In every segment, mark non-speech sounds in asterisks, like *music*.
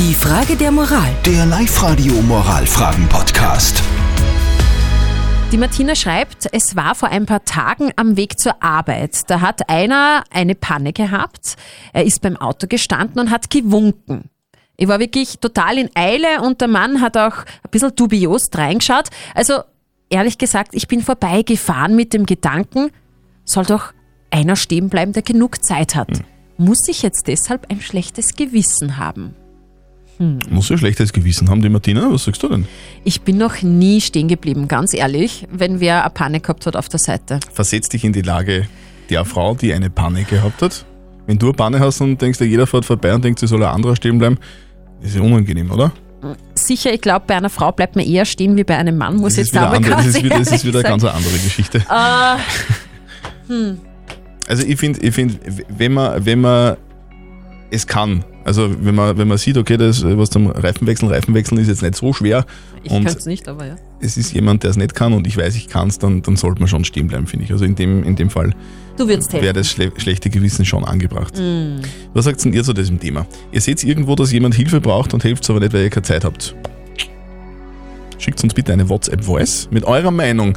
Die Frage der Moral. Der Live-Radio Moralfragen-Podcast. Die Martina schreibt, es war vor ein paar Tagen am Weg zur Arbeit. Da hat einer eine Panne gehabt. Er ist beim Auto gestanden und hat gewunken. Ich war wirklich total in Eile und der Mann hat auch ein bisschen dubios reingeschaut. Also ehrlich gesagt, ich bin vorbeigefahren mit dem Gedanken, soll doch einer stehen bleiben, der genug Zeit hat. Muss ich jetzt deshalb ein schlechtes Gewissen haben? Muss ja schlechtes Gewissen haben, die Martina. Was sagst du denn? Ich bin noch nie stehen geblieben, ganz ehrlich, wenn wer eine Panne gehabt hat auf der Seite. Versetz dich in die Lage der Frau, die eine Panne gehabt hat. Wenn du eine Panne hast und denkst, jeder fährt vorbei und denkt, sie soll ein anderer stehen bleiben, ist ja unangenehm, oder? Sicher, ich glaube, bei einer Frau bleibt man eher stehen wie bei einem Mann, muss Das jetzt andere, das ist wieder, das ist ehrlich wieder eine ganz andere Geschichte. Äh, *laughs* Also ich finde, ich find, wenn man, wenn man es kann, also wenn man, wenn man sieht, okay, das was zum Reifenwechseln, Reifenwechseln ist jetzt nicht so schwer ich kann es nicht, aber ja. es ist jemand, der es nicht kann und ich weiß, ich kann es, dann, dann sollte man schon stehen bleiben, finde ich. Also in dem, in dem Fall wäre das schle schlechte Gewissen schon angebracht. Was sagt denn ihr zu diesem Thema? Ihr seht irgendwo, dass jemand Hilfe braucht und helft aber nicht, weil ihr keine Zeit habt. Schickt uns bitte eine WhatsApp-Voice mit eurer Meinung.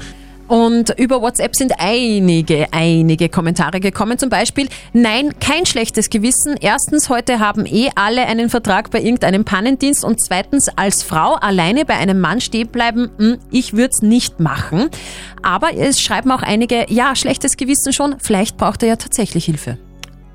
Und über WhatsApp sind einige, einige Kommentare gekommen. Zum Beispiel, nein, kein schlechtes Gewissen. Erstens, heute haben eh alle einen Vertrag bei irgendeinem Pannendienst. Und zweitens, als Frau alleine bei einem Mann stehen bleiben, hm, ich würde es nicht machen. Aber es schreiben auch einige, ja, schlechtes Gewissen schon, vielleicht braucht er ja tatsächlich Hilfe.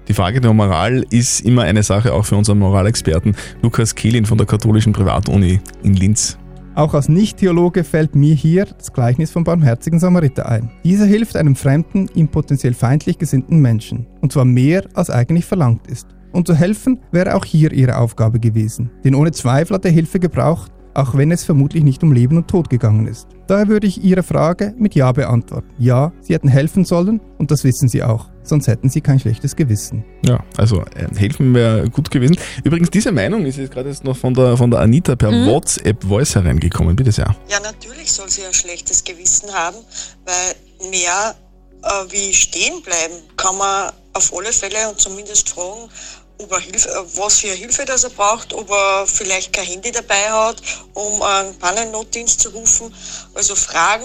Die Frage der Moral ist immer eine Sache auch für unseren Moralexperten Lukas Kehlin von der katholischen Privatuni in Linz. Auch als Nicht-Theologe fällt mir hier das Gleichnis vom barmherzigen Samariter ein. Dieser hilft einem fremden, ihm potenziell feindlich gesinnten Menschen. Und zwar mehr, als eigentlich verlangt ist. Und zu helfen wäre auch hier ihre Aufgabe gewesen. Denn ohne Zweifel hat er Hilfe gebraucht, auch wenn es vermutlich nicht um Leben und Tod gegangen ist. Daher würde ich Ihre Frage mit Ja beantworten. Ja, Sie hätten helfen sollen und das wissen Sie auch. Sonst hätten Sie kein schlechtes Gewissen. Ja, also äh, helfen wäre gut gewesen. Übrigens, diese Meinung ist jetzt gerade jetzt noch von der, von der Anita per WhatsApp-Voice hereingekommen. Bitte sehr. Ja, natürlich soll sie ein schlechtes Gewissen haben, weil mehr äh, wie stehen bleiben kann man auf alle Fälle und zumindest fragen, ob er Hilfe, äh, was für Hilfe das er braucht, ob er vielleicht kein Handy dabei hat, um einen Pannennotdienst zu rufen. Also fragen,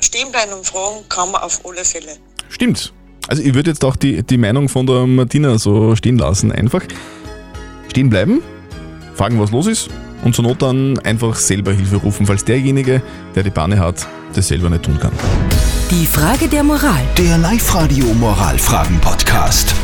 stehen bleiben und fragen kann man auf alle Fälle. Stimmt. Also ich würde jetzt auch die, die Meinung von der Martina so stehen lassen. Einfach stehen bleiben, fragen, was los ist und zur Not dann einfach selber Hilfe rufen, falls derjenige, der die Panne hat, das selber nicht tun kann. Die Frage der Moral. Der Live-Radio Moralfragen-Podcast.